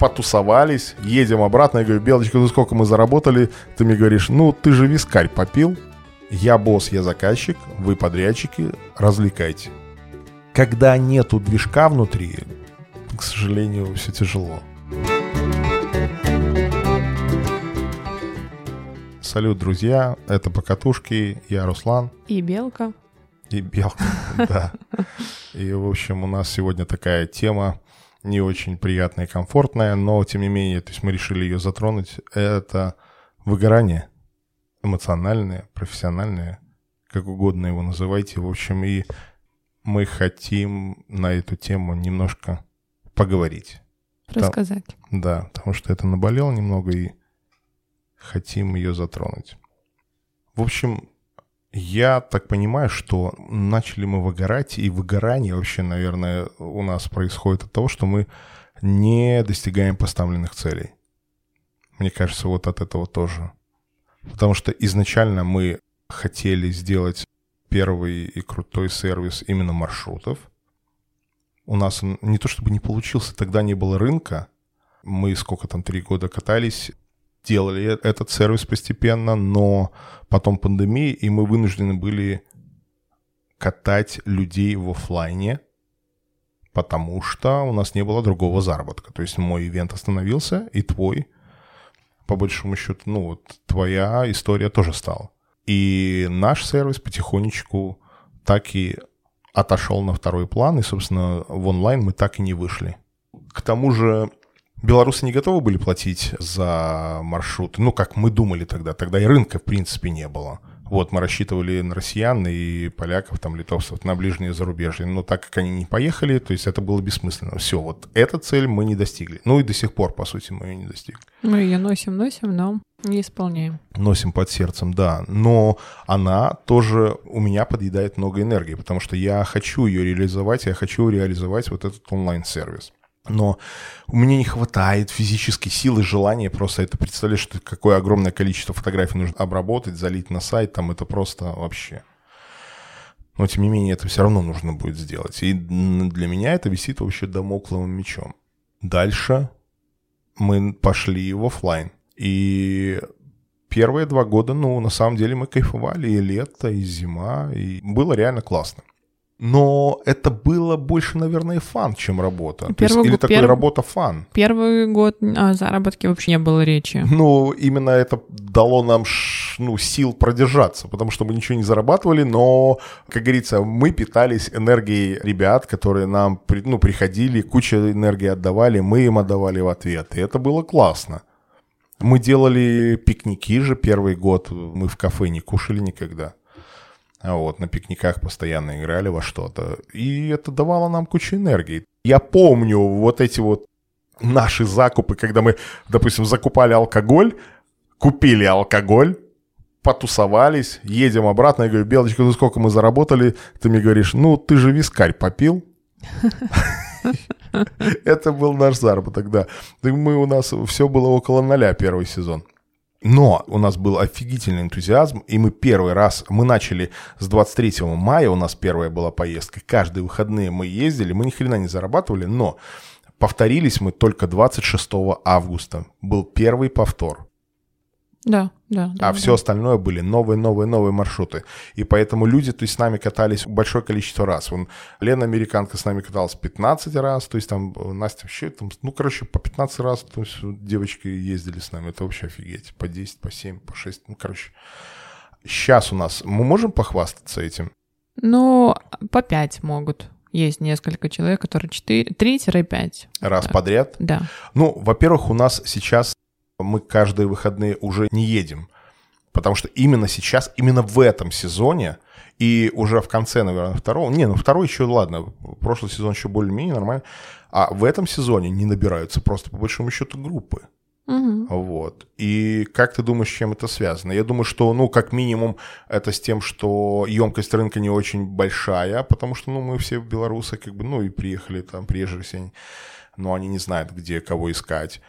потусовались, едем обратно. Я говорю, Белочка, ну сколько мы заработали? Ты мне говоришь, ну ты же вискарь попил. Я босс, я заказчик, вы подрядчики, развлекайте. Когда нету движка внутри, к сожалению, все тяжело. Салют, друзья, это Покатушки, я Руслан. И Белка. И Белка, да. И, в общем, у нас сегодня такая тема не очень приятная и комфортная, но, тем не менее, то есть мы решили ее затронуть. Это выгорание эмоциональное, профессиональное, как угодно его называйте. В общем, и мы хотим на эту тему немножко поговорить. Рассказать. Там, да, потому что это наболело немного и хотим ее затронуть. В общем, я так понимаю, что начали мы выгорать, и выгорание вообще, наверное, у нас происходит от того, что мы не достигаем поставленных целей. Мне кажется, вот от этого тоже. Потому что изначально мы хотели сделать первый и крутой сервис именно маршрутов. У нас он не то чтобы не получился, тогда не было рынка. Мы сколько там, три года катались, делали этот сервис постепенно, но потом пандемия, и мы вынуждены были катать людей в офлайне, потому что у нас не было другого заработка. То есть мой ивент остановился, и твой, по большому счету, ну вот твоя история тоже стала. И наш сервис потихонечку так и отошел на второй план, и, собственно, в онлайн мы так и не вышли. К тому же Белорусы не готовы были платить за маршруты, ну, как мы думали тогда. Тогда и рынка, в принципе, не было. Вот, мы рассчитывали на россиян и поляков, там, литовцев, на ближние зарубежья. Но так как они не поехали, то есть это было бессмысленно. Все, вот эту цель мы не достигли. Ну и до сих пор, по сути, мы ее не достигли. Мы ее носим, носим, но не исполняем. Носим под сердцем, да. Но она тоже у меня подъедает много энергии, потому что я хочу ее реализовать, я хочу реализовать вот этот онлайн-сервис но у меня не хватает физической силы, желания просто это представлять, что какое огромное количество фотографий нужно обработать, залить на сайт, там это просто вообще. Но, тем не менее, это все равно нужно будет сделать. И для меня это висит вообще домокловым мечом. Дальше мы пошли в офлайн. И первые два года, ну, на самом деле мы кайфовали и лето, и зима, и было реально классно но это было больше, наверное, фан, чем работа. Первый, То есть, или такой работа фан. Первый год о заработке вообще не было речи. Ну, именно это дало нам ну, сил продержаться, потому что мы ничего не зарабатывали, но, как говорится, мы питались энергией ребят, которые нам ну, приходили, куча энергии отдавали, мы им отдавали в ответ, и это было классно. Мы делали пикники же первый год, мы в кафе не кушали никогда. А вот, на пикниках постоянно играли во что-то. И это давало нам кучу энергии. Я помню вот эти вот наши закупы, когда мы, допустим, закупали алкоголь, купили алкоголь, потусовались, едем обратно. Я говорю, Белочка, ну сколько мы заработали? Ты мне говоришь, ну ты же вискарь попил. Это был наш заработок, да. Мы у нас все было около ноля первый сезон. Но у нас был офигительный энтузиазм, и мы первый раз, мы начали с 23 мая, у нас первая была поездка, каждые выходные мы ездили, мы ни хрена не зарабатывали, но повторились мы только 26 августа, был первый повтор. Да, да. да а да. все остальное были новые, новые, новые маршруты. И поэтому люди, то есть, с нами катались большое количество раз. Вон, Лена Американка с нами каталась 15 раз, то есть там э, Настя вообще, там, ну, короче, по 15 раз то есть, девочки ездили с нами. Это вообще офигеть. По 10, по 7, по 6, ну, короче. Сейчас у нас, мы можем похвастаться этим? Ну, по 5 могут. Есть несколько человек, которые 4, 3-5. Раз да. подряд? Да. Ну, во-первых, у нас сейчас мы каждые выходные уже не едем. Потому что именно сейчас, именно в этом сезоне, и уже в конце, наверное, второго, не, ну второй еще, ладно, прошлый сезон еще более-менее нормально, а в этом сезоне не набираются просто по большому счету группы. Угу. Вот. И как ты думаешь, с чем это связано? Я думаю, что, ну, как минимум, это с тем, что емкость рынка не очень большая, потому что, ну, мы все белорусы, как бы, ну, и приехали там, приезжие все, но они не знают, где кого искать.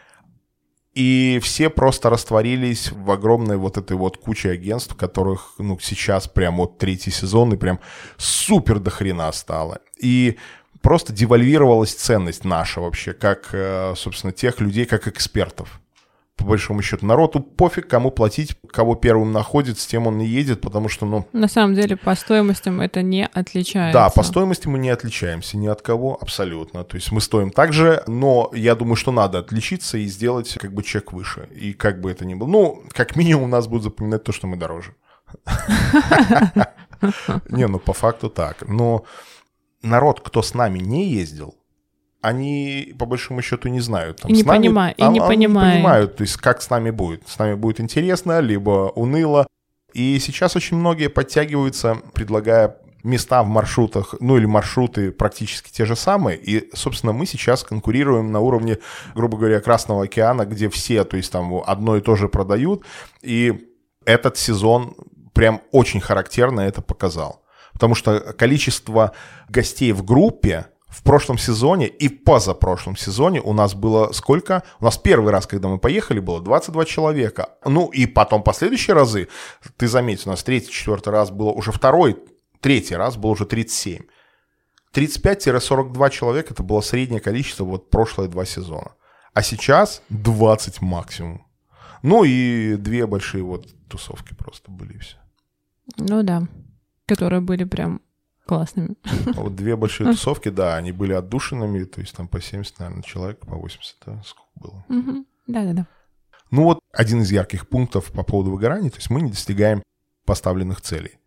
И все просто растворились в огромной вот этой вот куче агентств, которых, ну, сейчас прям вот третий сезон и прям супер до хрена стало. И просто девальвировалась ценность наша вообще, как, э, собственно, тех людей, как экспертов по большому счету. Народу пофиг, кому платить, кого первым находит, с тем он и едет, потому что, ну... На самом деле, по стоимостям это не отличается. Да, по стоимости мы не отличаемся ни от кого абсолютно. То есть мы стоим так же, но я думаю, что надо отличиться и сделать как бы чек выше. И как бы это ни было. Ну, как минимум нас будут запоминать то, что мы дороже. Не, ну по факту так. Но народ, кто с нами не ездил, они по большому счету не знают. Там, и не, нами, понима... и не понимают. понимают, то есть как с нами будет. С нами будет интересно, либо уныло. И сейчас очень многие подтягиваются, предлагая места в маршрутах, ну или маршруты практически те же самые. И, собственно, мы сейчас конкурируем на уровне, грубо говоря, Красного океана, где все, то есть там одно и то же продают. И этот сезон прям очень характерно это показал. Потому что количество гостей в группе в прошлом сезоне и позапрошлом сезоне у нас было сколько? У нас первый раз, когда мы поехали, было 22 человека. Ну и потом последующие разы, ты заметил, у нас третий, четвертый раз было уже второй, третий раз было уже 37. 35-42 человека это было среднее количество вот прошлые два сезона. А сейчас 20 максимум. Ну и две большие вот тусовки просто были все. Ну да, которые были прям классными. Вот две большие тусовки, да, они были отдушинами, то есть там по 70, наверное, человек, по 80, да, сколько было. Да-да-да. Ну вот один из ярких пунктов по поводу выгорания, то есть мы не достигаем поставленных целей.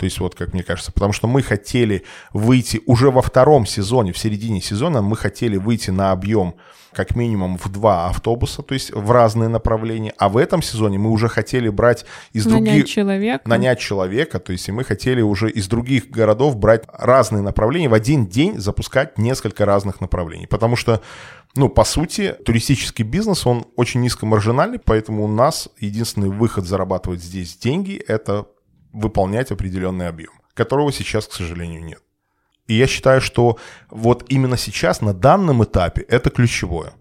То есть вот как мне кажется, потому что мы хотели выйти уже во втором сезоне, в середине сезона мы хотели выйти на объем как минимум в два автобуса, то есть в разные направления. А в этом сезоне мы уже хотели брать из нанять других... человека. Нанять человека. То есть и мы хотели уже из других городов брать разные направления, в один день запускать несколько разных направлений. Потому что ну, по сути, туристический бизнес, он очень низкомаржинальный, поэтому у нас единственный выход зарабатывать здесь деньги – это выполнять определенный объем, которого сейчас, к сожалению, нет. И я считаю, что вот именно сейчас, на данном этапе, это ключевое.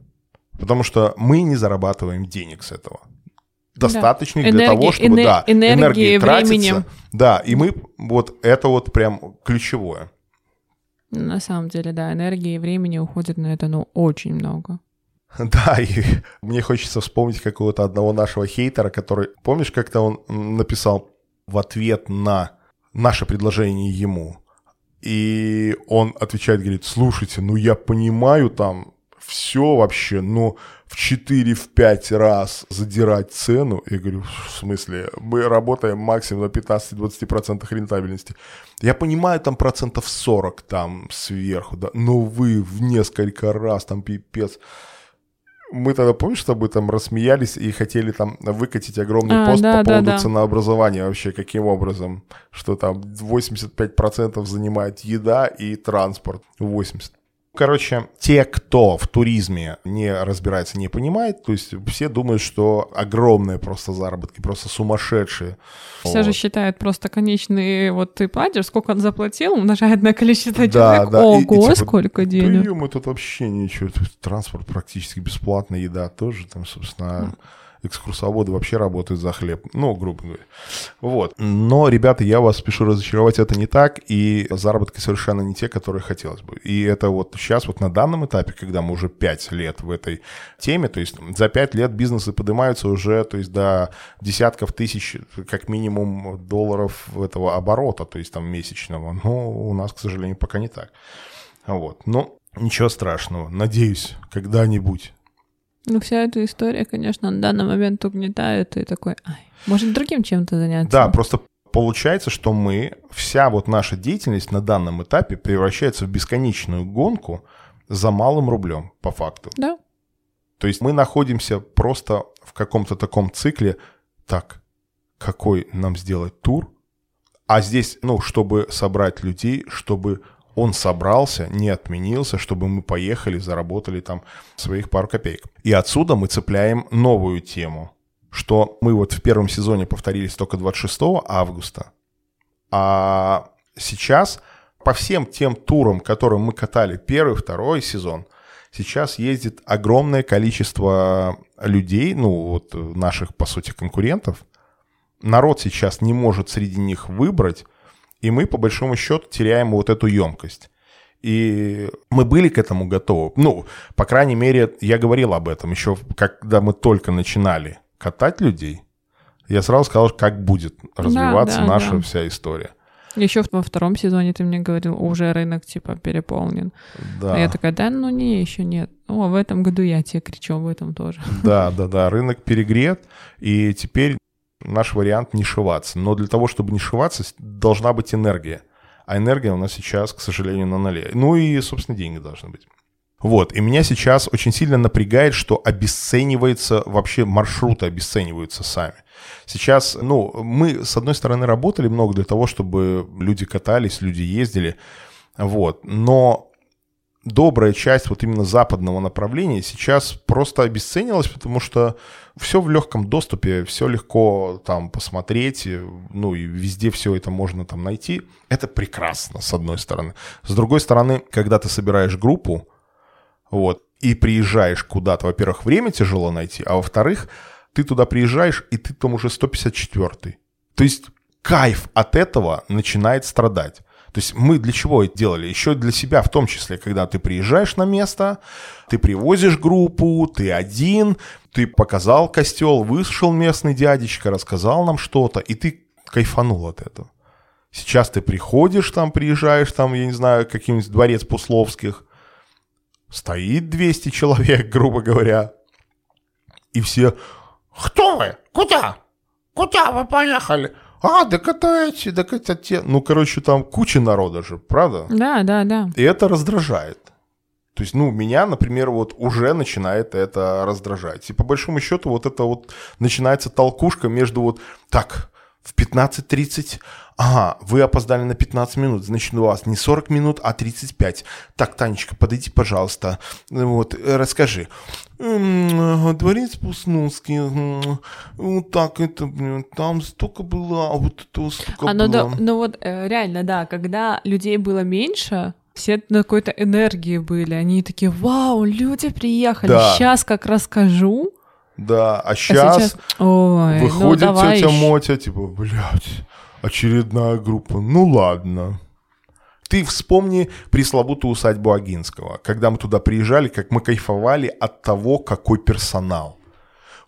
Потому что мы не зарабатываем денег с этого. Достаточно да. для энергии, того, чтобы, энер- да, энергии, энергии тратится. Временем. Да, и мы, вот это вот прям ключевое. На самом деле, да, энергии и времени уходит на это, ну, очень много. Да, и мне хочется вспомнить какого-то одного нашего хейтера, который, помнишь, как-то он написал в ответ на наше предложение ему, и он отвечает, говорит, слушайте, ну я понимаю там все вообще, но в 4-5 раз задирать цену, я говорю, в смысле, мы работаем максимум на 15-20% рентабельности. Я понимаю, там процентов 40 там сверху, да, но вы в несколько раз там пипец мы тогда, помнишь, с тобой там рассмеялись и хотели там выкатить огромный а, пост да, по поводу да, да. ценообразования вообще, каким образом, что там 85% занимает еда и транспорт, 80%. Короче, те, кто в туризме не разбирается, не понимает, то есть все думают, что огромные просто заработки, просто сумасшедшие. Все вот. же считают просто конечный, вот ты платишь, сколько он заплатил, умножает на количество да, человек, да. ого, и, и, типа, сколько денег. Да, мы тут вообще ничего, транспорт практически бесплатный, еда тоже, там, собственно, экскурсоводы вообще работают за хлеб, ну, грубо говоря. Вот. Но, ребята, я вас спешу разочаровать, это не так, и заработки совершенно не те, которые хотелось бы. И это вот сейчас, вот на данном этапе, когда мы уже 5 лет в этой теме, то есть за 5 лет бизнесы поднимаются уже, то есть до десятков тысяч, как минимум, долларов этого оборота, то есть там месячного. Но у нас, к сожалению, пока не так. Вот. Но ничего страшного. Надеюсь, когда-нибудь ну, вся эта история, конечно, на данный момент угнетает, и такой, ай, может, другим чем-то заняться. Да, просто получается, что мы, вся вот наша деятельность на данном этапе превращается в бесконечную гонку за малым рублем, по факту. Да. То есть мы находимся просто в каком-то таком цикле, так, какой нам сделать тур, а здесь, ну, чтобы собрать людей, чтобы он собрался, не отменился, чтобы мы поехали, заработали там своих пару копеек. И отсюда мы цепляем новую тему, что мы вот в первом сезоне повторились только 26 августа, а сейчас по всем тем турам, которые мы катали первый, второй сезон, сейчас ездит огромное количество людей, ну вот наших, по сути, конкурентов. Народ сейчас не может среди них выбрать, и мы, по большому счету, теряем вот эту емкость. И мы были к этому готовы. Ну, по крайней мере, я говорил об этом еще, когда мы только начинали катать людей. Я сразу сказал, как будет развиваться да, да, наша да. вся история. Еще во втором сезоне ты мне говорил, уже рынок типа переполнен. Да. А я такая, да, ну не, еще нет. О, в этом году я тебе кричу об этом тоже. Да, да, да, рынок перегрет, и теперь наш вариант не шиваться. Но для того, чтобы не шиваться, должна быть энергия. А энергия у нас сейчас, к сожалению, на ноле. Ну и, собственно, деньги должны быть. Вот, и меня сейчас очень сильно напрягает, что обесценивается, вообще маршруты обесцениваются сами. Сейчас, ну, мы, с одной стороны, работали много для того, чтобы люди катались, люди ездили, вот, но добрая часть вот именно западного направления сейчас просто обесценилась, потому что все в легком доступе, все легко там посмотреть, ну и везде все это можно там найти. Это прекрасно, с одной стороны. С другой стороны, когда ты собираешь группу, вот, и приезжаешь куда-то, во-первых, время тяжело найти, а во-вторых, ты туда приезжаешь, и ты там уже 154-й. То есть кайф от этого начинает страдать. То есть мы для чего это делали? Еще для себя в том числе, когда ты приезжаешь на место, ты привозишь группу, ты один, ты показал костел, вышел местный дядечка, рассказал нам что-то, и ты кайфанул от этого. Сейчас ты приходишь там, приезжаешь там, я не знаю, каким-нибудь дворец Пусловских, стоит 200 человек, грубо говоря, и все «Кто вы? Куда? Куда вы поехали?» А, так это эти, так это те. Ну, короче, там куча народа же, правда? Да, да, да. И это раздражает. То есть, ну, меня, например, вот уже начинает это раздражать. И по большому счету вот это вот начинается толкушка между вот, так, в 15.30, ага, вы опоздали на 15 минут, значит, у вас не 40 минут, а 35. Так, Танечка, подойди, пожалуйста, вот, расскажи. Дворец Пуснулский, вот так это, блин, там столько было, а вот это столько а, ну, было. Да, ну вот э, реально, да, когда людей было меньше, все на какой-то энергии были, они такие, вау, люди приехали, да. сейчас как расскажу, да, а сейчас, а сейчас... Ой, ну выходит ну, тетя еще. Мотя, типа, блядь, очередная группа. Ну ладно. Ты вспомни пресловутую усадьбу Агинского. Когда мы туда приезжали, как мы кайфовали от того, какой персонал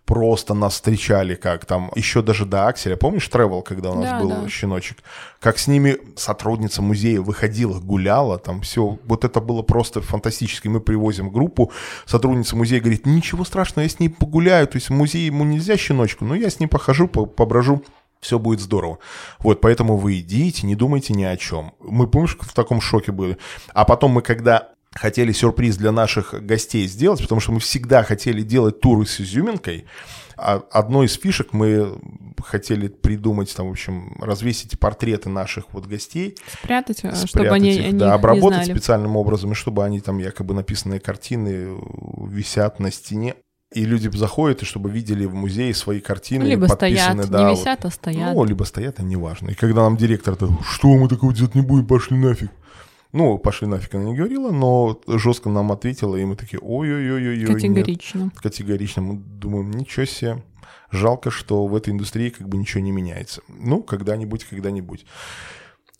просто нас встречали, как там, еще даже до Акселя, помнишь Тревел, когда у нас да, был да. щеночек, как с ними сотрудница музея выходила, гуляла, там все, вот это было просто фантастически. Мы привозим группу, сотрудница музея говорит, ничего страшного, я с ней погуляю, то есть в музей ему нельзя щеночку, но я с ним похожу, поброжу, все будет здорово. Вот, поэтому вы идите, не думайте ни о чем. Мы, помнишь, в таком шоке были. А потом мы, когда хотели сюрприз для наших гостей сделать, потому что мы всегда хотели делать туры с изюминкой. А одной из фишек мы хотели придумать, там, в общем, развесить портреты наших вот гостей. Спрятать, э, спрятать чтобы они, их, они да, обработать специальным образом, и чтобы они там якобы написанные картины висят на стене. И люди заходят, и чтобы видели в музее свои картины. Либо стоят, да, не висят, вот. а стоят. Ну, либо стоят, а неважно. И когда нам директор, что мы такого делать не будем, пошли нафиг. Ну, пошли нафиг она не говорила, но жестко нам ответила, и мы такие, ой-ой-ой-ой. Категорично. Нет. Категорично. Мы думаем, ничего себе. Жалко, что в этой индустрии как бы ничего не меняется. Ну, когда-нибудь, когда-нибудь.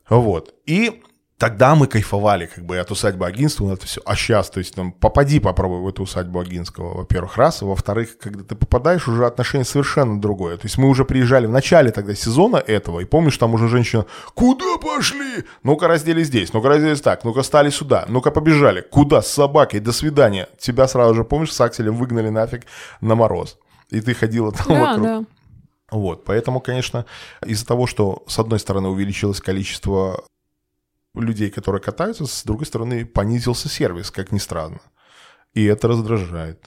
Вот. И Тогда мы кайфовали как бы от усадьбы Агинского, это все. А сейчас, то есть, там, попади, попробуй в эту усадьбу Агинского, во-первых, раз. во-вторых, когда ты попадаешь, уже отношение совершенно другое. То есть мы уже приезжали в начале тогда сезона этого, и помнишь, там уже женщина, куда пошли? Ну-ка раздели здесь, ну-ка раздели так, ну-ка стали сюда, ну-ка побежали. Куда? С собакой, до свидания. Тебя сразу же, помнишь, с акселем выгнали нафиг на мороз. И ты ходила там да, вокруг. Да. Вот, поэтому, конечно, из-за того, что, с одной стороны, увеличилось количество людей, которые катаются, с другой стороны, понизился сервис, как ни странно. И это раздражает.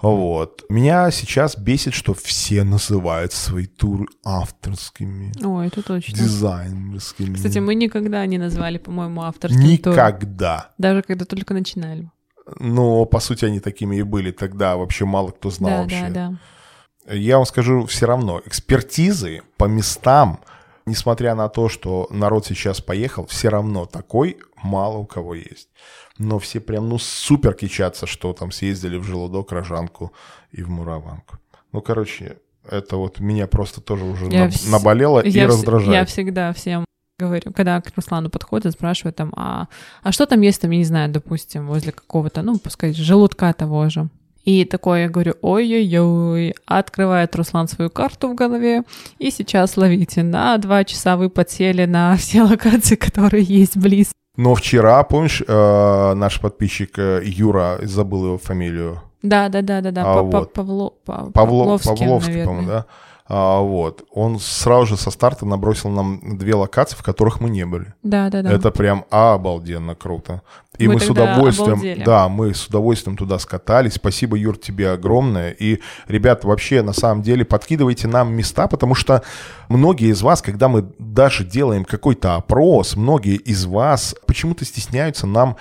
Вот. Меня сейчас бесит, что все называют свои туры авторскими. О, это точно. Дизайнерскими. Кстати, мы никогда не назвали, по-моему, авторскими Никогда. Тур. Даже когда только начинали. Но, по сути, они такими и были тогда. Вообще мало кто знал да, вообще. Да, да. Я вам скажу все равно. Экспертизы по местам несмотря на то, что народ сейчас поехал, все равно такой мало у кого есть. Но все прям, ну, супер кичатся, что там съездили в Желудок, Рожанку и в Мураванку. Ну, короче, это вот меня просто тоже уже я наболело я и раздражает. Я всегда всем говорю, когда к Руслану подходят, спрашивают там, а, а что там есть там, я не знаю, допустим, возле какого-то, ну, пускай желудка того же. И такое я говорю, ой-ой-ой, открывает Руслан свою карту в голове, и сейчас ловите, на два часа вы подсели на все локации, которые есть близ. Но вчера, помнишь, э, наш подписчик э, Юра, забыл его фамилию. Да, да, да, да, да. А, вот. Павло, Павло, Павловский, Павловский по-моему, да. А, вот. Он сразу же со старта набросил нам две локации, в которых мы не были. Да, да, да. Это прям обалденно круто. И мы, мы с удовольствием, обалдели. да, мы с удовольствием туда скатались. Спасибо, Юр, тебе огромное. И, ребят, вообще, на самом деле, подкидывайте нам места, потому что многие из вас, когда мы даже делаем какой-то опрос, многие из вас почему-то стесняются нам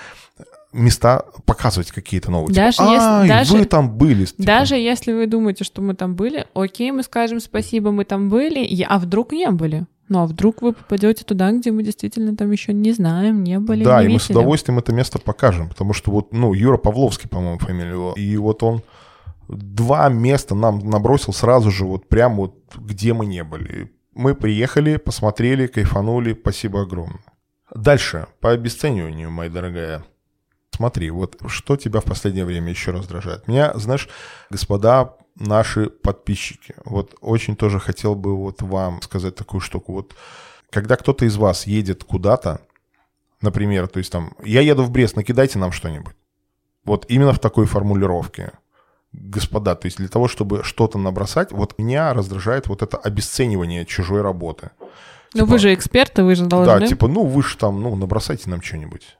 места показывать какие-то новые. Даже типа, если даже, вы там были. Типа. Даже если вы думаете, что мы там были, окей, мы скажем спасибо, мы там были, а вдруг не были? Ну а вдруг вы попадете туда, где мы действительно там еще не знаем, не были. Да, не и мы с удовольствием это место покажем, потому что вот, ну, Юра Павловский, по-моему, фамилия его, и вот он два места нам набросил сразу же, вот прямо вот где мы не были. Мы приехали, посмотрели, кайфанули, спасибо огромное. Дальше, по обесцениванию, моя дорогая. Смотри, вот что тебя в последнее время еще раздражает? Меня, знаешь, господа наши подписчики, вот очень тоже хотел бы вот вам сказать такую штуку. Вот когда кто-то из вас едет куда-то, например, то есть там, я еду в Брест, накидайте нам что-нибудь. Вот именно в такой формулировке. Господа, то есть для того, чтобы что-то набросать, вот меня раздражает вот это обесценивание чужой работы. Ну типа, вы же эксперты, вы же должны. Да, типа, ну вы же там, ну набросайте нам что-нибудь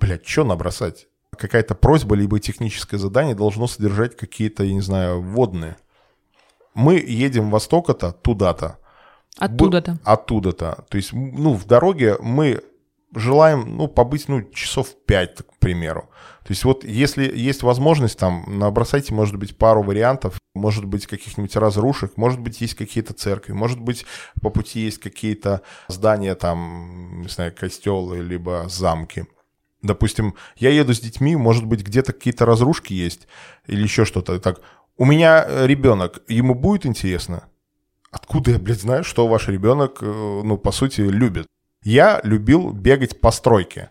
блядь, что набросать? Какая-то просьба, либо техническое задание должно содержать какие-то, я не знаю, вводные. Мы едем востока-то туда-то. Оттуда-то. Оттуда-то. То есть, ну, в дороге мы желаем, ну, побыть, ну, часов пять, к примеру. То есть вот если есть возможность, там, набросайте, может быть, пару вариантов, может быть, каких-нибудь разрушек, может быть, есть какие-то церкви, может быть, по пути есть какие-то здания, там, не знаю, костелы, либо замки. Допустим, я еду с детьми, может быть, где-то какие-то разрушки есть или еще что-то. Так, у меня э, ребенок, ему будет интересно? Откуда я, блядь, знаю, что ваш ребенок, э, ну, по сути, любит? Я любил бегать по стройке,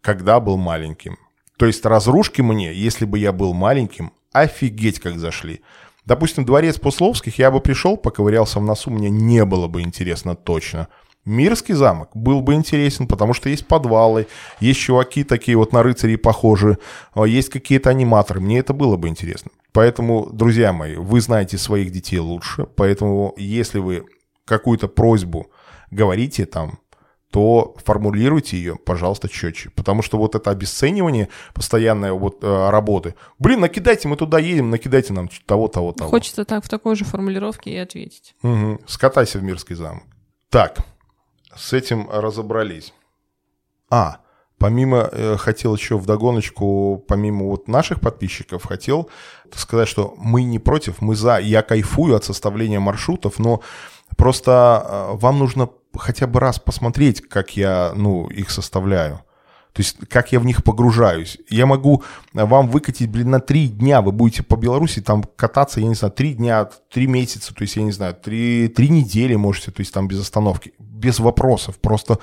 когда был маленьким. То есть разрушки мне, если бы я был маленьким, офигеть как зашли. Допустим, дворец Пусловских, я бы пришел, поковырялся в носу, мне не было бы интересно точно – Мирский замок был бы интересен, потому что есть подвалы, есть чуваки такие вот на рыцарей похожи, а, есть какие-то аниматоры. Мне это было бы интересно. Поэтому, друзья мои, вы знаете своих детей лучше, поэтому если вы какую-то просьбу говорите там, то формулируйте ее, пожалуйста, четче. Потому что вот это обесценивание постоянной вот э, работы. Блин, накидайте, мы туда едем, накидайте нам того, того, того. Хочется так в такой же формулировке и ответить. Угу. Скатайся в Мирский замок. Так, с этим разобрались. А, помимо, э, хотел еще в догоночку, помимо вот наших подписчиков, хотел сказать, что мы не против, мы за. Я кайфую от составления маршрутов, но просто э, вам нужно хотя бы раз посмотреть, как я, ну, их составляю. То есть, как я в них погружаюсь. Я могу вам выкатить, блин, на три дня. Вы будете по Беларуси там кататься, я не знаю, три дня, три месяца, то есть, я не знаю, три, три недели можете, то есть, там без остановки без вопросов. Просто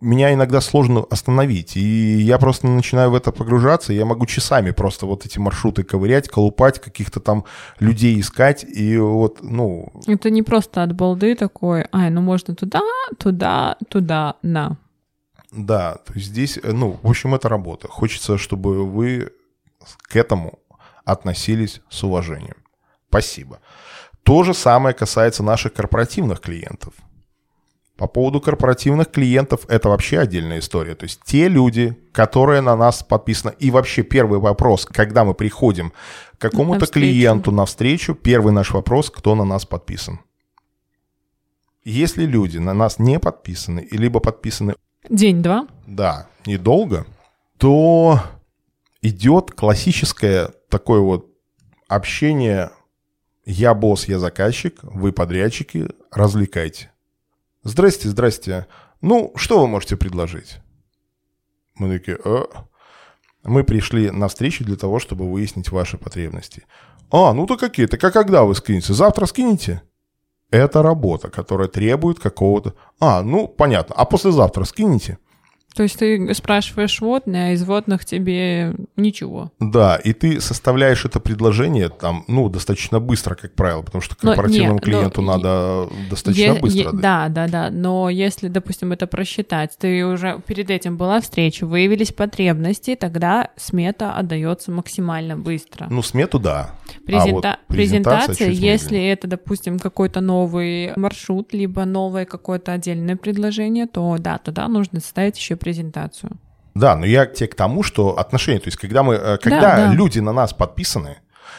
меня иногда сложно остановить. И я просто начинаю в это погружаться, я могу часами просто вот эти маршруты ковырять, колупать, каких-то там людей искать, и вот, ну... Это не просто от балды такой, ай, ну можно туда, туда, туда, на. Да, то есть здесь, ну, в общем, это работа. Хочется, чтобы вы к этому относились с уважением. Спасибо. То же самое касается наших корпоративных клиентов. По поводу корпоративных клиентов это вообще отдельная история. То есть те люди, которые на нас подписаны. И вообще первый вопрос, когда мы приходим к какому-то клиенту на встречу, первый наш вопрос, кто на нас подписан. Если люди на нас не подписаны, либо подписаны... День-два. Да, недолго, то идет классическое такое вот общение «я босс, я заказчик, вы подрядчики, развлекайте». Здрасте, здрасте. Ну, что вы можете предложить? Мы такие, э, мы пришли на встречу для того, чтобы выяснить ваши потребности. А, ну то какие-то, как когда вы скинете? Завтра скинете? Это работа, которая требует какого-то... А, ну, понятно. А послезавтра скинете? То есть ты спрашиваешь водные, а из водных тебе ничего. Да, и ты составляешь это предложение там, ну, достаточно быстро, как правило, потому что корпоративному нет, клиенту но, надо достаточно е- быстро. Е- да, да, да. Но если, допустим, это просчитать, ты уже перед этим была встреча, выявились потребности, тогда смета отдается максимально быстро. Ну, смету да. Презента... А вот презентация, если это, допустим, какой-то новый маршрут, либо новое какое-то отдельное предложение, то да, тогда нужно составить еще презентацию. Да, но я тебе к тому, что отношения, то есть когда мы, э, когда да, да. люди на нас подписаны,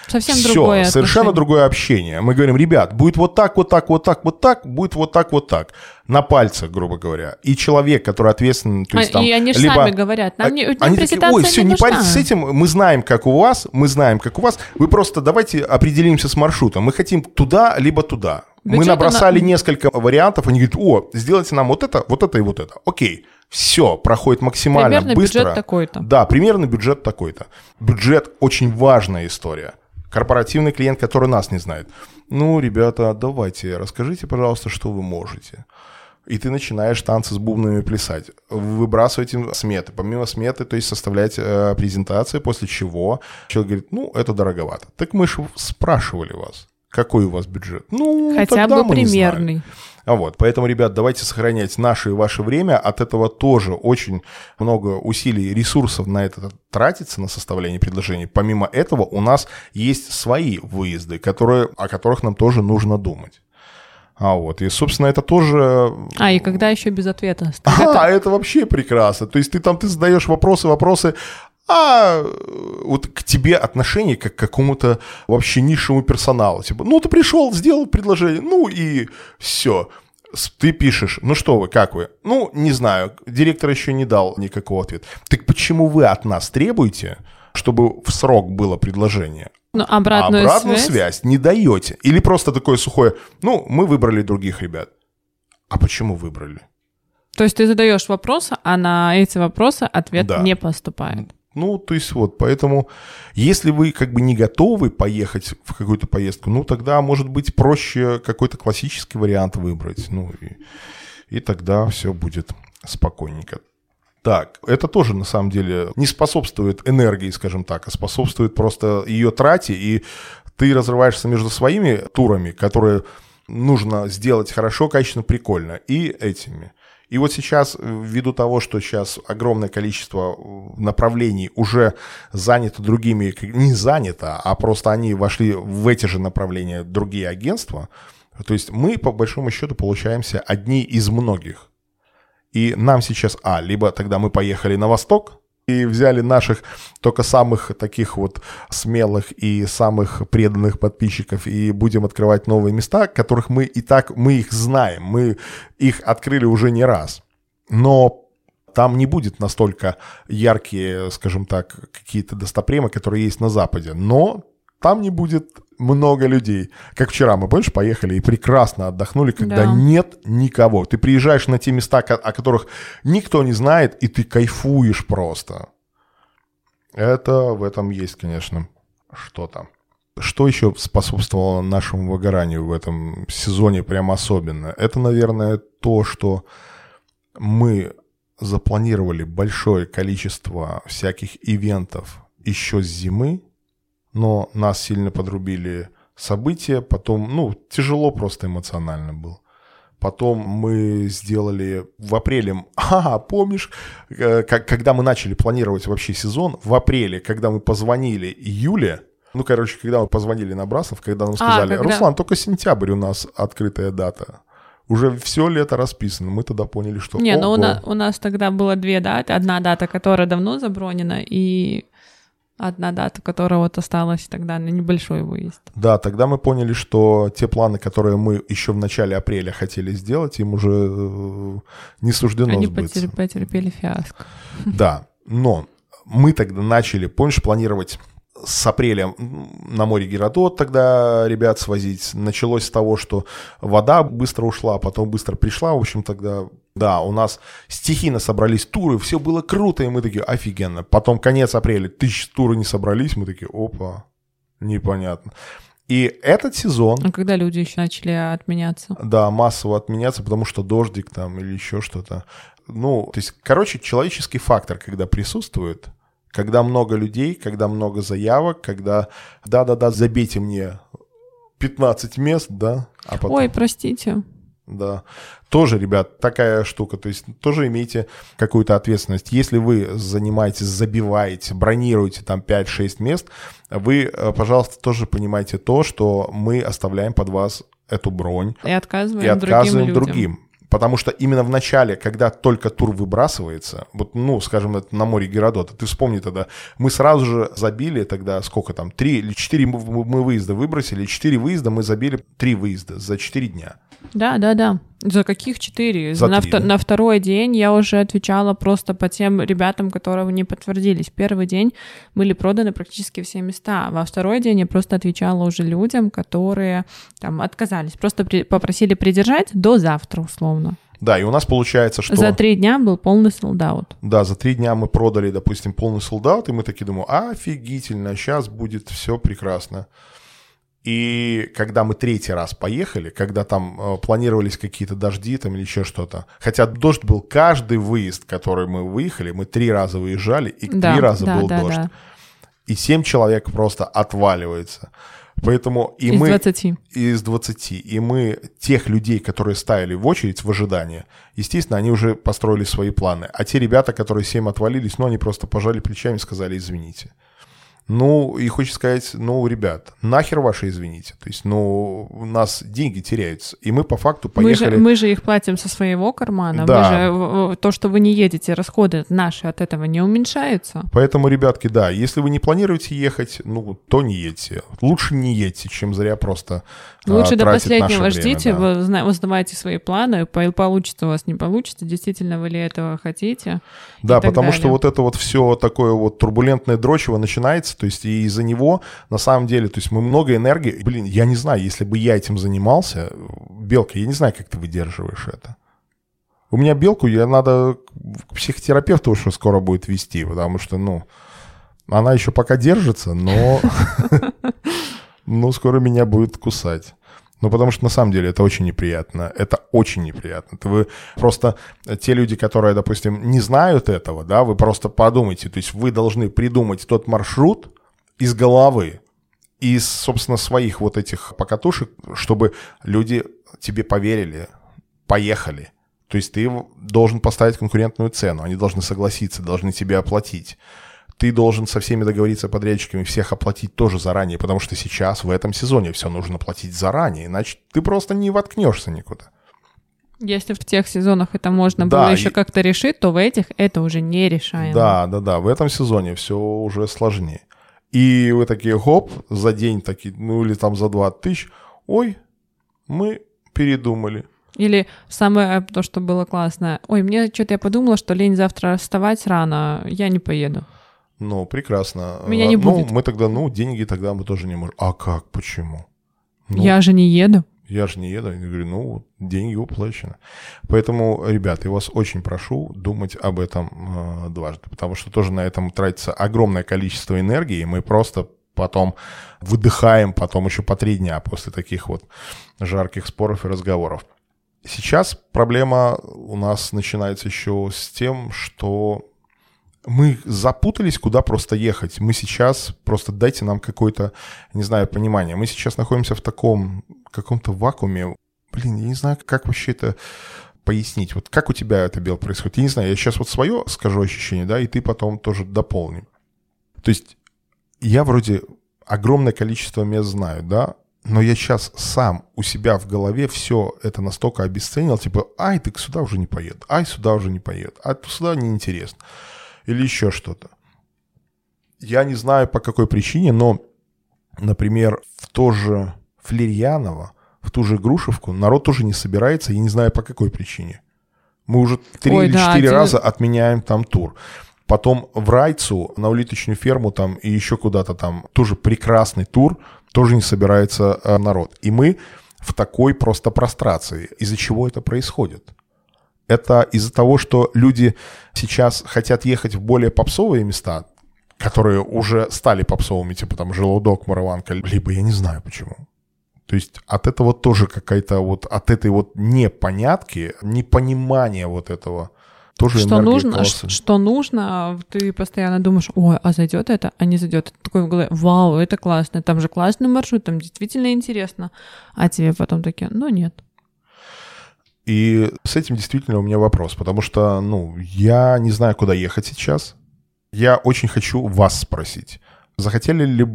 Совсем Все, другое совершенно отношение. другое общение. Мы говорим, ребят, будет вот так, вот так, вот так, вот так, будет вот так, вот так. На пальцах, грубо говоря. И человек, который ответственен, то есть а, там... И они же либо... сами говорят, нам, не, они такие, ой, все, не, не парьтесь с этим, мы знаем, как у вас, мы знаем, как у вас. Вы просто давайте определимся с маршрутом. Мы хотим туда, либо туда. Бюджет мы набросали на... несколько вариантов, они говорят, о, сделайте нам вот это, вот это и вот это. Окей. Все, проходит максимально примерно быстро. бюджет такой-то. Да, примерно бюджет такой-то. Бюджет очень важная история. Корпоративный клиент, который нас не знает. Ну, ребята, давайте, расскажите, пожалуйста, что вы можете. И ты начинаешь танцы с бубнами плясать. Выбрасываете сметы. Помимо сметы, то есть составлять э, презентации, после чего человек говорит, ну, это дороговато. Так мы же спрашивали вас, какой у вас бюджет. Ну, Хотя бы примерный. А вот, поэтому, ребят, давайте сохранять наше и ваше время. От этого тоже очень много усилий и ресурсов на это тратится, на составление предложений. Помимо этого, у нас есть свои выезды, которые, о которых нам тоже нужно думать. А вот, и, собственно, это тоже... А, и когда еще без ответа? А, это вообще прекрасно. То есть ты там, ты задаешь вопросы, вопросы, а вот к тебе отношение как к какому-то вообще низшему персоналу. Типа, ну, ты пришел, сделал предложение, ну и все. Ты пишешь, ну что вы, как вы? Ну, не знаю, директор еще не дал никакого ответа. Так почему вы от нас требуете, чтобы в срок было предложение? Ну, обратную, а обратную связь? связь не даете. Или просто такое сухое, ну, мы выбрали других ребят. А почему выбрали? То есть ты задаешь вопросы, а на эти вопросы ответ да. не поступает. Ну, то есть вот, поэтому, если вы как бы не готовы поехать в какую-то поездку, ну, тогда, может быть, проще какой-то классический вариант выбрать, ну, и, и тогда все будет спокойненько. Так, это тоже на самом деле не способствует энергии, скажем так, а способствует просто ее трате, и ты разрываешься между своими турами, которые нужно сделать хорошо, качественно, прикольно, и этими. И вот сейчас, ввиду того, что сейчас огромное количество э, направлений уже занято другими, не занято, а просто они вошли в эти же направления другие агентства, то есть мы, по большому счету, получаемся одни из многих. И нам сейчас, а, либо тогда мы поехали на восток, и взяли наших только самых таких вот смелых и самых преданных подписчиков и будем открывать новые места, которых мы и так, мы их знаем, мы их открыли уже не раз. Но там не будет настолько яркие, скажем так, какие-то достопремы, которые есть на Западе. Но там не будет много людей. Как вчера мы, помнишь, поехали и прекрасно отдохнули, когда да. нет никого. Ты приезжаешь на те места, о которых никто не знает, и ты кайфуешь просто. Это в этом есть, конечно, что-то. Что еще способствовало нашему выгоранию в этом сезоне прям особенно? Это, наверное, то, что мы запланировали большое количество всяких ивентов еще с зимы, но нас сильно подрубили события, потом, ну, тяжело просто эмоционально было. Потом мы сделали в апреле, а, помнишь, э, как, когда мы начали планировать вообще сезон, в апреле, когда мы позвонили Юле, ну, короче, когда мы позвонили на Брасов, когда нам а, сказали, а, когда... Руслан, только сентябрь у нас открытая дата. Уже все лето расписано. Мы тогда поняли, что... Не, ну у нас, у нас тогда было две даты. Одна дата, которая давно забронена, и одна дата, которая вот осталась тогда на небольшой выезд. Да, тогда мы поняли, что те планы, которые мы еще в начале апреля хотели сделать, им уже э, не суждено Они сбыться. Они потерпели фиаско. Да, но мы тогда начали, помнишь, планировать с апреля на море Геродот тогда ребят свозить. Началось с того, что вода быстро ушла, потом быстро пришла. В общем, тогда, да, у нас стихийно собрались туры, все было круто, и мы такие, офигенно. Потом конец апреля, тысяч туры не собрались, мы такие, опа, непонятно. И этот сезон, А когда люди еще начали отменяться? да, массово отменяться, потому что дождик там или еще что-то. Ну, то есть, короче, человеческий фактор, когда присутствует, когда много людей, когда много заявок, когда да-да-да, забейте мне 15 мест, да, а потом... Ой, простите. Да. Тоже, ребят, такая штука. То есть тоже имейте какую-то ответственность. Если вы занимаетесь, забиваете, бронируете там 5-6 мест, вы, э, пожалуйста, тоже понимайте то, что мы оставляем под вас эту бронь И отказываем, и отказываем другим другим. Потому что именно в начале, когда только тур выбрасывается, вот, ну, скажем, это на море Геродота, ты вспомни тогда, мы сразу же забили тогда, сколько там, три или четыре мы выезда выбросили, четыре выезда мы забили, три выезда за четыре дня. Да, да, да. За каких четыре? За на, три, вто- да. на второй день я уже отвечала просто по тем ребятам, которые не подтвердились. Первый день были проданы практически все места. Во второй день я просто отвечала уже людям, которые там отказались. Просто при- попросили придержать до завтра, условно. Да, и у нас получается, что... За три дня был полный солдаут. Да, за три дня мы продали, допустим, полный солдат, и мы такие думаем, офигительно, сейчас будет все прекрасно. И когда мы третий раз поехали, когда там э, планировались какие-то дожди там или еще что-то, хотя дождь был каждый выезд, который мы выехали, мы три раза выезжали, и Да, три раза да, был да, дождь. да. И семь человек просто отваливается. Поэтому и Из мы... 20. из 20. И мы тех людей, которые ставили в очередь в ожидании, естественно, они уже построили свои планы. А те ребята, которые 7 отвалились, ну, они просто пожали плечами и сказали, извините. Ну, и хочется сказать, ну, ребят, нахер ваши извините. То есть, ну, у нас деньги теряются. И мы по факту Мы же, поехали... мы же их платим со своего кармана. Да. Мы же, в- в- то, что вы не едете, расходы наши от этого не уменьшаются. Поэтому, ребятки, да, если вы не планируете ехать, ну, то не едьте. Лучше не едьте, чем зря просто а, Лучше до тратить наше последнего время, ждите, да. вы, зна- вы сдавайте свои планы, по- получится у вас, не получится, действительно вы ли этого хотите. Да, потому что далее. вот это вот все такое вот турбулентное дрочево начинается, то есть и из-за него, на самом деле, то есть мы много энергии, блин, я не знаю, если бы я этим занимался, Белка, я не знаю, как ты выдерживаешь это. У меня Белку, я надо к психотерапевту уже скоро будет вести, потому что, ну, она еще пока держится, но, но скоро меня будет кусать. Ну, потому что на самом деле это очень неприятно. Это очень неприятно. Это вы просто э, те люди, которые, допустим, не знают этого, да, вы просто подумайте. То есть вы должны придумать тот маршрут из головы, из, собственно, своих вот этих покатушек, чтобы люди тебе поверили, поехали. То есть ты должен поставить конкурентную цену, они должны согласиться, должны тебе оплатить. Ты должен со всеми договориться подрядчиками, всех оплатить тоже заранее, потому что сейчас, в этом сезоне, все нужно платить заранее, иначе ты просто не воткнешься никуда. Если в тех сезонах это можно Да, было еще и- как-то решить, то в этих это уже не решаемо. Да, да, да, в этом сезоне все уже сложнее. И вы такие, хоп, за день такие, ну или там за 20 тысяч, ой, мы передумали. Или самое то, что было классно. Ой, мне что-то я подумала, что лень завтра вставать рано, я не поеду. Ну, прекрасно. Меня не ну, будет. мы тогда, ну, деньги тогда мы тоже не можем. А как, почему? Ну, Я же не еду. Я же не еду. Я говорю, ну, деньги уплачены. Поэтому, ребят, я вас очень прошу думать об этом э, дважды, потому что тоже на этом тратится огромное количество энергии, и мы просто потом выдыхаем потом еще по три дня после таких вот жарких споров и разговоров. Сейчас проблема у нас начинается еще с тем, что мы запутались, куда просто ехать. Мы сейчас, просто дайте нам какое-то, не знаю, понимание. Мы сейчас находимся в таком каком-то вакууме. Блин, я не знаю, как вообще это пояснить. Вот как у тебя это, Бел, происходит? Я не знаю, я сейчас вот свое скажу ощущение, да, и ты потом тоже дополни. То есть я вроде огромное количество мест знаю, да, но я сейчас сам у себя в голове все это настолько обесценил, типа, ай, ты сюда уже не поедет, ай, сюда уже не поедет, а сюда неинтересно. Или еще что-то. Я не знаю по какой причине, но, например, в то же Флерьяново, в ту же Грушевку народ тоже не собирается, я не знаю по какой причине. Мы уже три или да, четыре один- раза отменяем там тур. Потом в Райцу, на улиточную ферму там и еще куда-то там, тоже прекрасный тур, тоже не собирается э, народ. И мы в такой просто прострации. Из-за чего это происходит? Это из-за того, что люди сейчас хотят ехать в более попсовые места, которые уже стали попсовыми, типа там «Желудок», «Мараванка», либо я не знаю почему. То есть от этого тоже какая-то вот, от этой вот непонятки, непонимания вот этого тоже что нужно, ш- что нужно, ты постоянно думаешь, ой, а зайдет это, а не зайдет. Ты такой в голове, вау, это классно, там же классный маршрут, там действительно интересно. А тебе потом такие, ну нет. И с этим действительно у меня вопрос, потому что, ну, я не знаю, куда ехать сейчас. Я очень хочу вас спросить. Захотели ли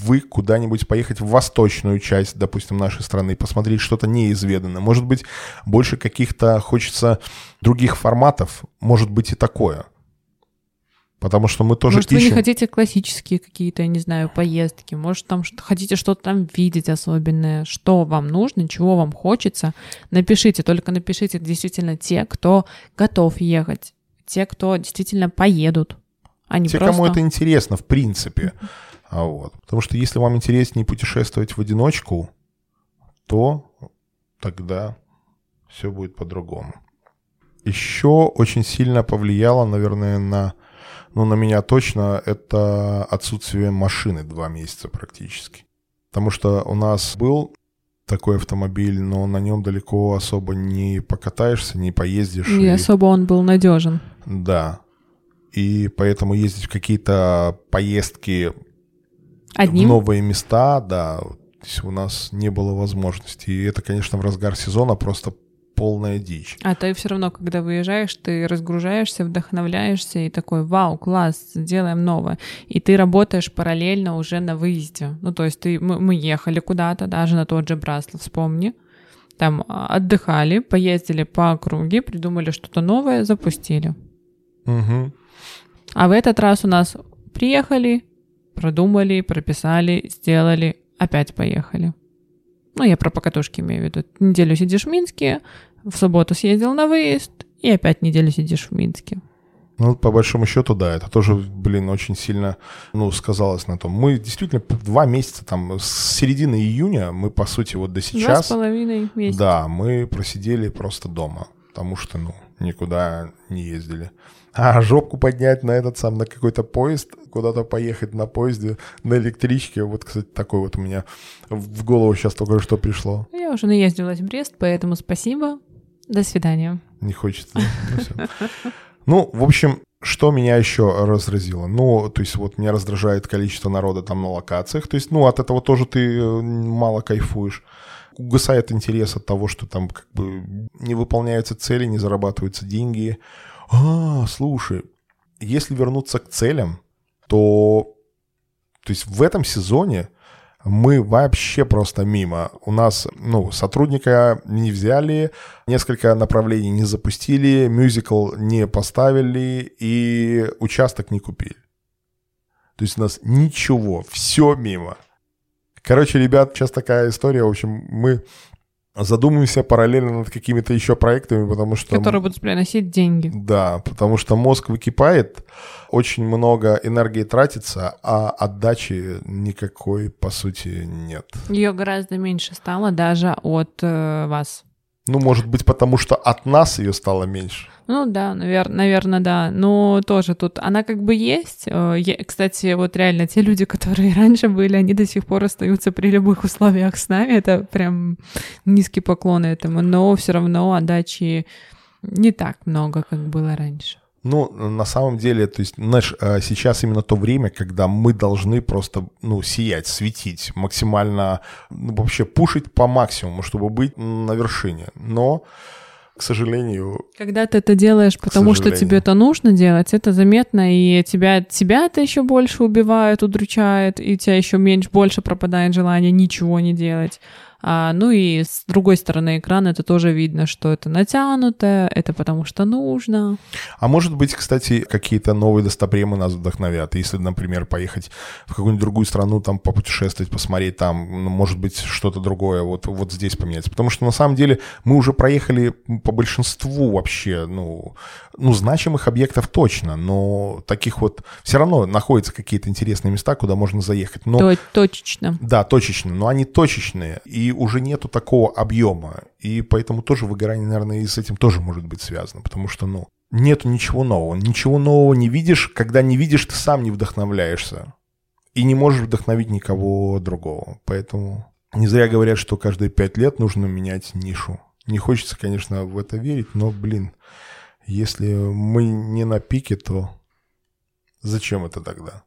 вы куда-нибудь поехать в восточную часть, допустим, нашей страны, посмотреть что-то неизведанное. Может быть, больше каких-то хочется других форматов, может быть и такое. Потому что мы тоже Может, ищем... вы не хотите классические какие-то, я не знаю, поездки, может, там хотите что-то там видеть особенное, что вам нужно, чего вам хочется, напишите, только напишите действительно те, кто готов ехать, те, кто действительно поедут, а не те, просто... кому это интересно, в принципе. А вот. Потому что если вам интереснее путешествовать в одиночку, то тогда все будет по-другому. Еще очень сильно повлияло, наверное, на, ну, на меня точно, это отсутствие машины два месяца практически. Потому что у нас был такой автомобиль, но на нем далеко особо не покатаешься, не поездишь. Не и... особо он был надежен. Да. И поэтому ездить в какие-то поездки Одним? в новые места, да, у нас не было возможности. И это, конечно, в разгар сезона просто полная дичь. А ты все равно, когда выезжаешь, ты разгружаешься, вдохновляешься и такой, вау, класс, сделаем новое. И ты работаешь параллельно уже на выезде. Ну, то есть ты, мы, мы ехали куда-то, даже на тот же Браслов, вспомни. Там а, отдыхали, поездили по округе, придумали что-то новое, запустили. Угу. А в этот раз у нас приехали, продумали, прописали, сделали, опять поехали. Ну, я про покатушки имею в виду. Неделю сидишь в Минске, в субботу съездил на выезд, и опять неделю сидишь в Минске. Ну, по большому счету, да, это тоже, блин, очень сильно, ну, сказалось на том. Мы действительно два месяца, там, с середины июня, мы, по сути, вот до сейчас... Два с половиной месяца. Да, мы просидели просто дома, потому что, ну, никуда не ездили. А жопку поднять на этот сам, на какой-то поезд, куда-то поехать на поезде, на электричке. Вот, кстати, такой вот у меня в голову сейчас только что пришло. Я уже наездилась в Брест, поэтому спасибо. До свидания. Не хочется. Ну, ну, в общем, что меня еще разразило? Ну, то есть вот меня раздражает количество народа там на локациях. То есть, ну, от этого тоже ты э, мало кайфуешь. Угасает интерес от того, что там как бы не выполняются цели, не зарабатываются деньги. А, слушай, если вернуться к целям, то, то есть в этом сезоне мы вообще просто мимо. У нас, ну, сотрудника не взяли, несколько направлений не запустили, мюзикл не поставили и участок не купили. То есть у нас ничего, все мимо. Короче, ребят, сейчас такая история. В общем, мы задумываемся параллельно над какими-то еще проектами, потому что... Которые будут приносить деньги. Да, потому что мозг выкипает, очень много энергии тратится, а отдачи никакой, по сути, нет. Ее гораздо меньше стало даже от э, вас. Ну, может быть, потому что от нас ее стало меньше. Ну да, навер- наверное, да. Но тоже тут она как бы есть. Э, кстати, вот реально те люди, которые раньше были, они до сих пор остаются при любых условиях с нами. Это прям низкий поклон этому. Но все равно отдачи не так много, как было раньше. Ну, на самом деле, то есть, знаешь, э, сейчас именно то время, когда мы должны просто, ну, сиять, светить, максимально, ну, вообще пушить по максимуму, чтобы быть на вершине. Но, к сожалению... Когда ты это делаешь, потому что тебе это нужно делать, это заметно, и тебя, тебя это еще больше убивает, удручает, и у тебя еще меньше, больше пропадает желание ничего не делать. А, ну и с другой стороны экрана это тоже видно, что это натянуто, это потому что нужно. А может быть, кстати, какие-то новые достопремы нас вдохновят. Если, например, поехать в какую-нибудь другую страну, там попутешествовать, посмотреть там, ну, может быть, что-то другое вот, вот здесь поменяться. Потому что на самом деле мы уже проехали по большинству вообще, ну, ну, значимых объектов точно, но таких вот все равно находятся какие-то интересные места, куда можно заехать. Но, точечно. Да, точечно, но они точечные. И уже нету такого объема. И поэтому тоже выгорание, наверное, и с этим тоже может быть связано. Потому что, ну, нету ничего нового. Ничего нового не видишь. Когда не видишь, ты сам не вдохновляешься. И не можешь вдохновить никого другого. Поэтому не зря говорят, что каждые пять лет нужно менять нишу. Не хочется, конечно, в это верить, но, блин, если мы не на пике, то зачем это тогда?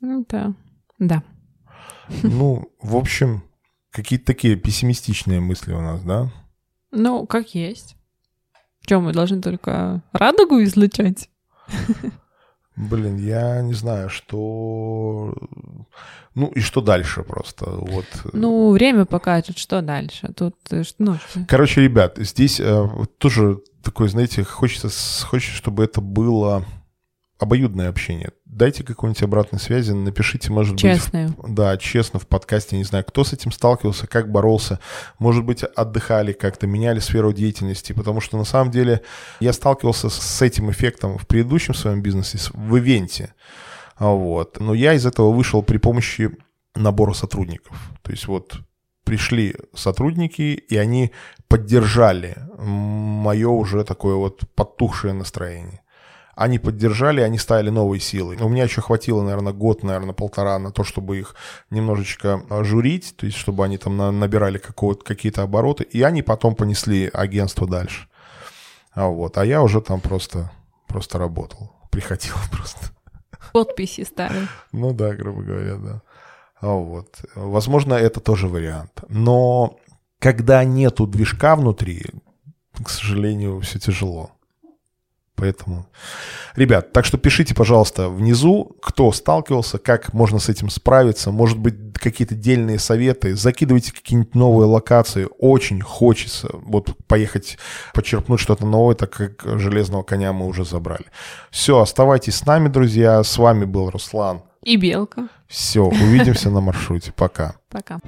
Ну да, да. Ну, в общем, какие-то такие пессимистичные мысли у нас, да? Ну, как есть. Чем мы должны только радугу излучать? Блин, я не знаю, что... Ну и что дальше просто, вот. Ну, время покажет, что дальше. Тут, э, ну... Короче, ребят, здесь э, тоже такое, знаете, хочется, хочется, чтобы это было обоюдное общение. Дайте какую-нибудь обратную связь, напишите, может Честную. быть... Да, честно в подкасте, не знаю, кто с этим сталкивался, как боролся. Может быть, отдыхали как-то, меняли сферу деятельности. Потому что на самом деле я сталкивался с этим эффектом в предыдущем своем бизнесе, в ивенте. Вот. Но я из этого вышел при помощи набора сотрудников. То есть вот пришли сотрудники, и они поддержали мое уже такое вот подтухшее настроение они поддержали, они ставили новые силы. У меня еще хватило, наверное, год, наверное, полтора на то, чтобы их немножечко а, журить, то есть чтобы они там набирали какие-то обороты, и они потом понесли агентство дальше. А, вот, а я уже там просто, просто работал, приходил просто. Подписи ставил. Ну да, грубо говоря, да. А, вот. Возможно, это тоже вариант. Но когда нету движка внутри, к сожалению, все тяжело. Поэтому, ребят, так что пишите, пожалуйста, внизу, кто сталкивался, как можно с этим справиться, может быть, какие-то дельные советы, закидывайте какие-нибудь новые локации, очень хочется вот поехать почерпнуть что-то новое, так как железного коня мы уже забрали. Все, оставайтесь с нами, друзья, с вами был Руслан. И Белка. Все, увидимся на маршруте, пока. Пока.